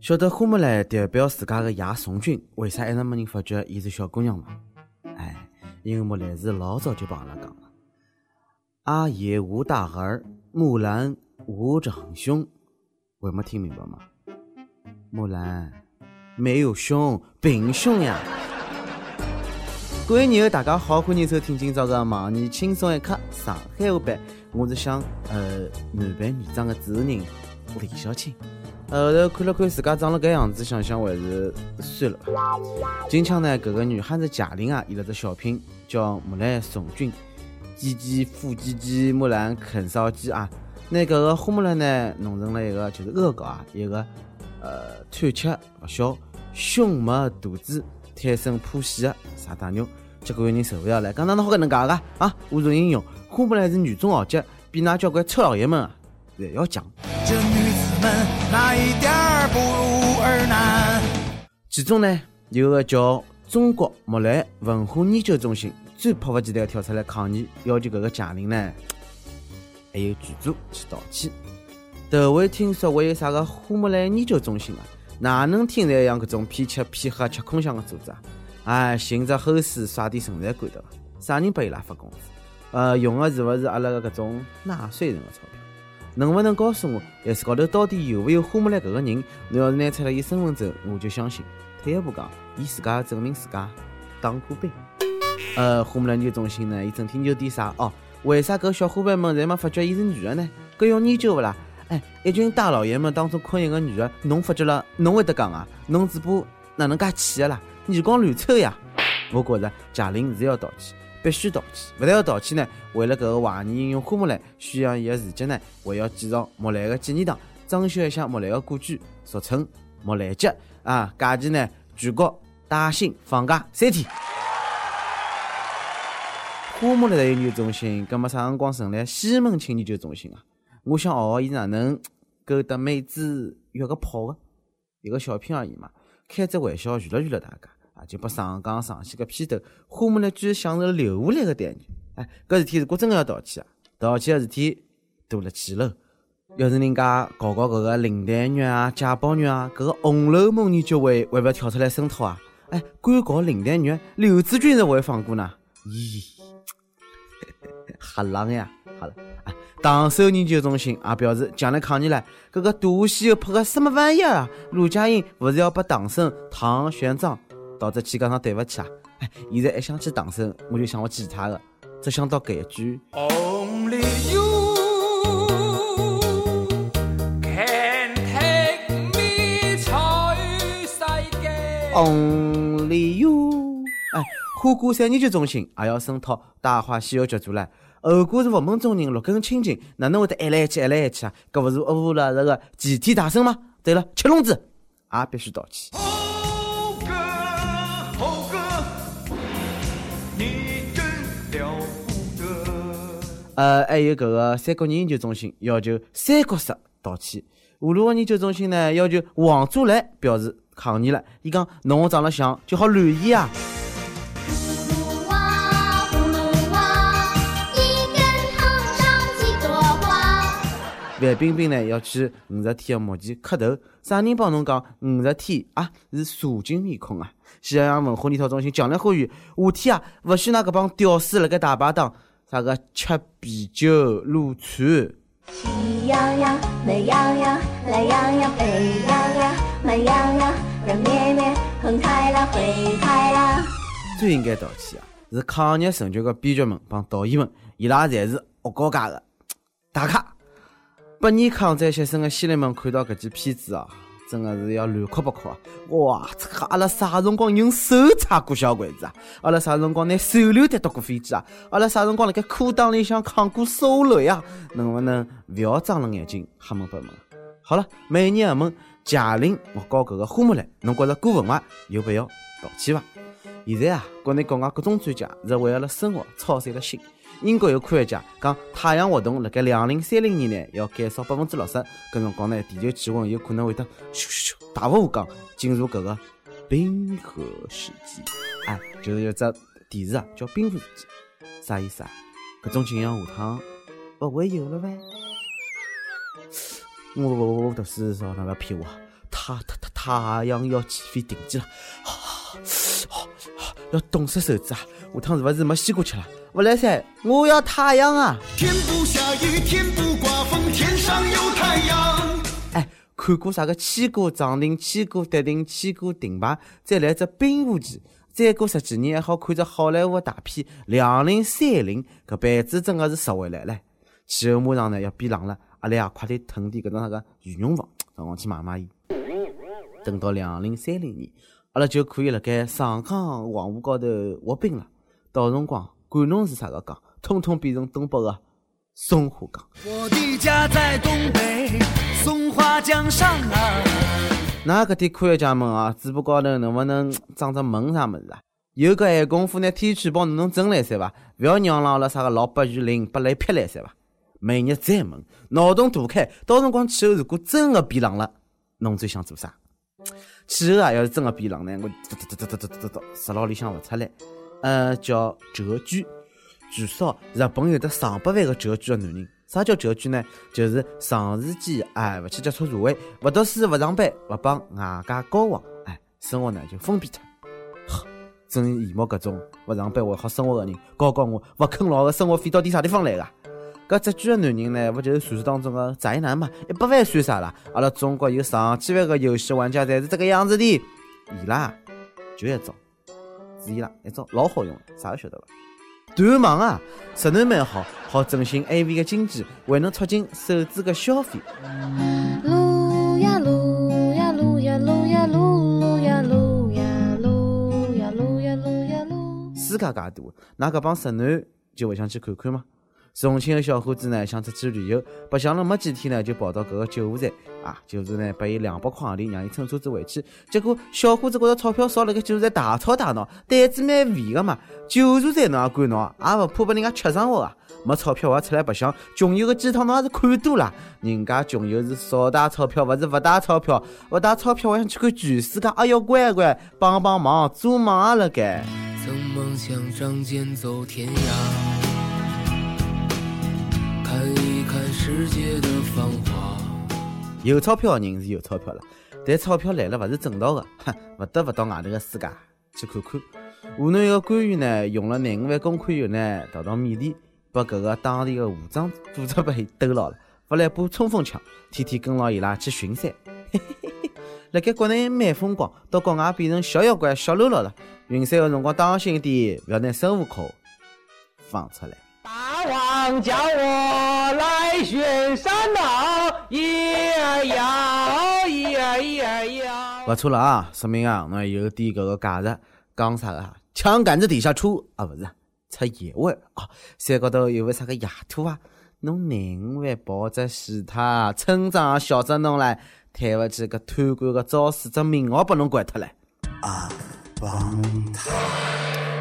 晓得花木兰代表自家的爷宋军，为啥一直没人发觉伊是小姑娘吗？哎，因为木兰是老早就帮阿拉讲了，阿爷无大儿，木兰无长兄，还没听明白吗？木兰没有胸，平胸呀！各位友，大家好，欢迎收听今朝的《盲你轻松一刻》上海话版，我是想呃男扮女装的主持人李小青。后头看了看自家长了搿样子，想想还是算了。近腔呢，搿个女汉子贾玲啊，演了只小品叫《木兰从军》，鸡鸡孵鸡鸡，木兰啃烧鸡啊。那搿个花木兰呢，弄成了一个就是恶搞啊，一个呃贪吃勿消、胸没肚子、贪生破戏的傻大妞。结果有人受不了了，讲哪能好搿能介个啊？侮辱英雄，花木兰是女中豪杰，比那交关臭老爷们啊还要强。哪一点不如儿男？其中呢，有个叫中国木兰文化研究中心最迫不及待跳出来抗议，要求搿个贾玲呢，还有剧组去道歉。头回听说还有啥个花木兰研究中心啊？哪能听来像搿种骗吃骗喝吃空饷的组织啊？哎，寻只后事耍点存在感的吧啥人拨伊拉发工资？呃，用的是勿是阿拉个搿种纳税人的钞票？能不能告诉我，S 高头到底有没有花木兰搿个人？侬要是拿出了伊身份证，我就相信。退一步讲，伊自家证明自家当过兵。呃，花木兰研究中心呢，伊整天研究点啥？哦，为啥搿小伙伴们侪没发觉伊是女的呢？搿要研究勿啦？哎，一群大老爷们当中困一个女的，侬发觉了，侬会得讲啊？侬嘴巴哪能介气的啦？耳光乱抽呀！我觉着贾玲是要道歉。必须道歉，勿但要道歉呢，为了搿个怀疑引用花木兰宣扬伊个事迹呢，还要建造木兰个纪念堂，装修一下木兰个故居，俗称木兰节啊！假期呢，全国带薪放假三天。花木兰研究中心，搿么啥辰光成立西门庆研究中心啊？我想学学伊哪能勾搭妹子约个炮个，一个小品而已嘛，开只玩笑娱乐娱乐大家。啊，就把上纲上线个片头，花木兰居然享受了留下来个待遇，哎，搿事体如果真个要道歉啊，道歉个事体多了去了。要是人家搞搞搿个林黛玉啊、贾宝玉啊，搿个《红楼梦》研究会会勿会跳出来声讨啊？哎，敢搞林黛玉，刘志军是会放过呢？咦，吓人呀！好了，啊，唐首研究中心也表示强烈抗议了，搿个大戏又拍个什么玩意儿啊？陆家英勿是要把唐僧唐玄奘？导致去讲上对勿起啊！哎，现在一想起唐僧，我就想我其他的，只想到搿一句。Only you me Only you。哎，花果山研究中心也要声讨《大话西游》剧组了。后果是佛门中人，六根清净，哪能会得一来一去，一来一去啊？搿勿是侮辱了这个齐天大圣吗？对了，七龙珠也必须道歉。呃，还有搿个三国研究中心要求三国杀道歉，葫芦娃研究中心呢要求王祖蓝表示抗议了。伊讲侬长得像就好乱演啊。范冰冰呢要去五十天的墓前磕头，啥人帮侬讲五十天啊是蛇精面孔啊？西洋文化研讨中心强烈呼吁，夏天啊勿许㑚搿帮屌丝辣盖大排档。啥个吃啤酒撸串？喜羊羊、美羊羊、懒羊羊、沸羊羊、慢羊羊、软绵绵、横太郎、灰太狼。最应该道歉啊，是抗日神剧的编剧们帮导演们，伊拉侪是恶高价的大咖。百年抗战牺牲的先烈们看到搿几片子啊！真的是要乱哭不哭啊！哇，这个阿拉啥辰光用手擦过小鬼子啊？阿拉啥辰光拿手榴弹夺过飞机啊？阿拉啥辰光辣盖裤裆里向扛过手雷啊？能不能不要睁了眼睛瞎蒙八蒙？好了，美女儿们，贾玲我搞搿个花木兰，侬觉着过分伐？有必要道歉伐？现在啊，国内国外各种专家是为了生活操碎了心。英国有科学家讲，太阳活动辣盖两零三零年呢要减少百分之六十，搿辰光呢，地球气温有可能会得咻咻咻大幅下降，进入搿个冰河时期。哎，就是有只电视啊，叫冰河时期，啥意思啊？搿种景象下趟勿会有了呗？我我我读书的时候，那要骗我，太太太太阳要起飞停机了，要冻死手指啊！下趟是勿是没西瓜吃了？不来噻，我要太阳啊！天不下雨，天不刮风，天上有太阳。哎，看过啥个千古涨停，千古跌停，千古停牌，再来只冰河期。再过十几年还好看只好莱坞大片《两零三零》，搿辈子真的是拾回来了。气候马上呢要变冷了，阿拉啊快点囤点搿种啥个羽绒服，上网去买买伊。等到两零三零年，阿拉就可以辣盖上港黄河高头滑冰了。到辰光，管侬是啥个港，统统变成东北个松花江。我的家在东北松花江上啊。那搿点科学家们啊，嘴巴高头能不能长只门啥物事啊？有搿闲工夫拿天气预报侬弄整来噻伐？勿要让阿拉啥个老八雨林、八雷劈来噻伐？每日再问，脑洞大开，到辰光气候如果真的变冷了，侬最想做啥？气候啊，要是真的变冷呢，我嘟嘟嘟嘟嘟嘟嘟，石牢里向勿出来。呃，叫谪居，据说日本有得上百万个谪居的男人。啥叫谪居呢？就是长时间哎勿去接触社会，勿读书勿上班，勿帮外界交往，哎，生活呢就封闭脱。真羡慕搿种勿上班还好生活的人，教教我勿啃老的生活费到底啥地方来个？搿谪居的男人呢，勿就是传说当中的宅男嘛？一百万算啥啦？阿拉中国有上千万个游戏玩家，侪是这个样子的。伊拉就一招，是伊拉一种老好用，啥都晓得伐？断网啊，实能蛮好，好振兴 A V 的经济，还能促进手指的消费。撸呀撸呀撸呀撸呀撸撸呀撸呀撸呀撸呀撸呀撸。世界介大，那搿帮直男就勿想去看看吗？重庆的小伙子呢，想出去旅游，白相了没几天呢，就跑到搿个救护站啊，救助呢拨伊两百块洋钿，让伊乘车子回去。结果小伙子觉着钞票少，辣盖救助站大吵大闹，胆子蛮肥个嘛。救助站侬也敢闹，也勿怕拨人家吃生活啊？没钞票还出来白相，穷游个鸡汤侬也是看多了。人家穷游是少带钞票，勿是勿带钞票，勿带钞票我想去看全世界。哎哟，乖乖，帮帮忙，做梦啊辣盖。曾梦想仗剑走天涯。看一看世界的繁华。有钞票的人是有钞票了，但钞票来了勿是正道的，哼，勿得勿到外头个世界去看看。湖南一个官员呢，用了廿五万公款以后呢，逃到缅甸，把搿个当地的武装 组织被兜牢了，发了一把冲锋枪，天天跟牢伊拉去巡山。辣盖国内蛮风光，到国外变成小妖怪、小喽啰了。巡山的辰光当心一点，勿要拿孙悟空放出来。大王叫我来巡山呐，一摇，一摇。不错了啊，说明啊，侬有点搿个价值。讲啥个？枪杆子底下出啊，勿是出野味啊。山高头有位啥个野兔啊？侬廿五万抱着死他，村长晓得侬唻，抬勿起搿贪官个招式，这名号拨侬拐脱了。啊，帮他。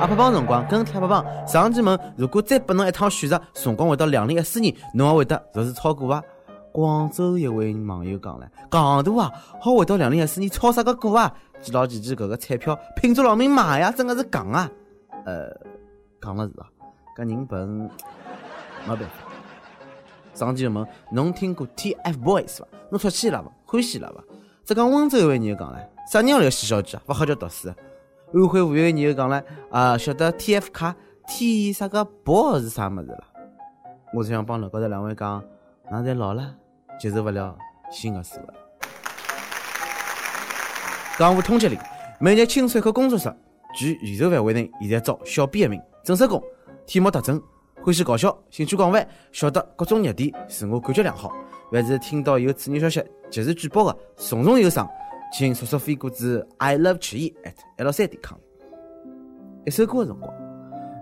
阿拍帮辰光跟贴拍帮上期问，如果再拨侬一趟选择，辰光回到两零一四年，侬还会得如实炒股伐？广州一位网友讲了，戆大啊，好回到两零一四年炒啥个股啊？记牢记记搿个彩票，拼着老命买呀，真的是戆啊！呃，戆了是啊，搿人笨，没办法。上前问，侬听过 TFBOYS 伐？侬出去了伐？欢喜了伐？浙江温州一位人又讲了，啥人要来洗小鸡啊？勿好叫读书。安徽无锡人又讲了啊，晓得 T F 卡 T 啥个 BO 是啥么子了？我只想帮楼高头两位讲，俺侪老了，接受不了新的事物。江湖通缉令，每日清水口工作室距宇宙范围内现在招小编一名，正式工，体貌特征欢喜搞笑，兴趣广泛，晓得各种热点，自我感觉良好。凡是听到有刺激消息及时举报的，重重有赏。请速速飞过至 i love 曲艺 at l 三点 com。一首歌的辰光，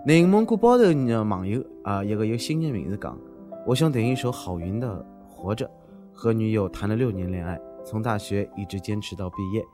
内蒙古包头的网友啊，一个有新的名字讲，我想点一首郝云的《活着》。和女友谈了六年恋爱，从大学一直坚持到毕业。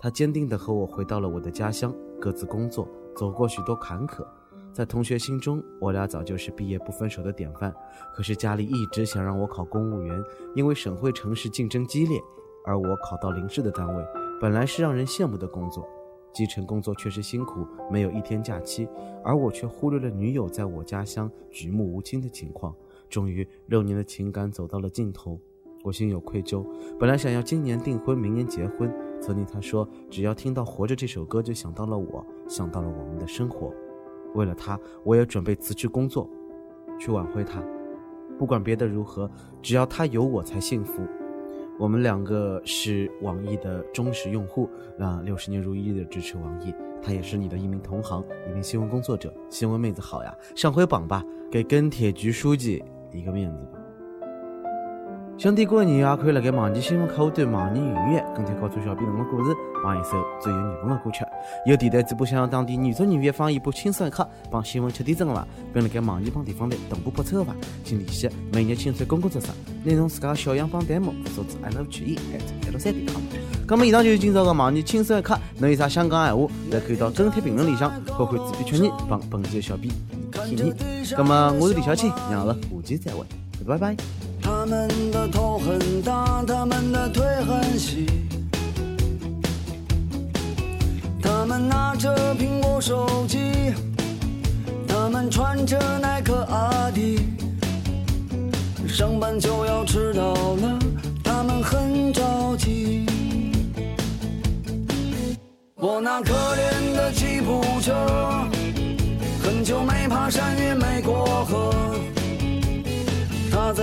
他坚定地和我回到了我的家乡，各自工作，走过许多坎坷。在同学心中，我俩早就是毕业不分手的典范。可是家里一直想让我考公务员，因为省会城市竞争激烈。而我考到临市的单位，本来是让人羡慕的工作，基层工作确实辛苦，没有一天假期，而我却忽略了女友在我家乡举目无亲的情况。终于，六年的情感走到了尽头，我心有愧疚，本来想要今年订婚，明年结婚。曾经他说，只要听到《活着》这首歌，就想到了我，想到了我们的生活。为了他，我也准备辞职工作，去挽回他。不管别的如何，只要他有我才幸福。我们两个是网易的忠实用户，那六十年如一日的支持网易。他也是你的一名同行，一名新闻工作者。新闻妹子好呀，上回榜吧，给跟铁局书记一个面子吧。想点歌的人也可以辣盖网易新闻客户端、网易云音乐跟帖告诉小编侬的故事，放一首最有缘分的歌曲。有电台主播想要当地原汁原味放一部轻松一刻，帮新闻吃点真的伐？并辣盖网易帮地方台同步播出的伐？请联系每日轻松公共之声，内容自家的小样帮弹幕，发至 i love 曲艺 at 六三点 com。那么以上就是今朝的网易轻松一刻，侬有啥想讲闲话，也可以到跟帖评论里向，或会自编曲艺帮本期的小编提议。那么我是李小青，让阿拉下期再会，拜拜。他们的头很大，他们的腿很细，他们拿着苹果手机，他们穿着耐克阿迪，上班就要迟到了，他们很着急。我那可怜的吉普车，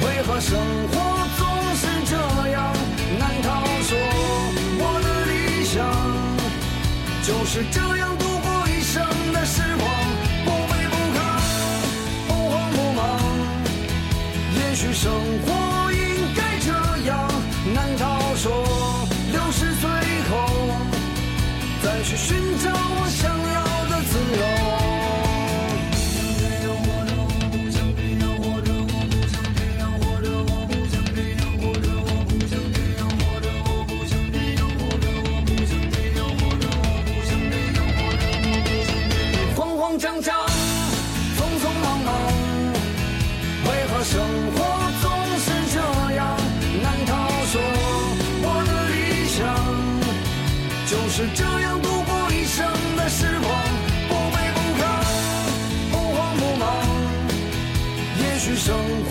为何生活总是这样难逃？说我的理想就是这样度过一生的时光，慌慌，匆匆忙忙，为何生活总是这样难道？说我的理想就是这样度过一生的时光，不卑不亢，不慌不忙。也许生活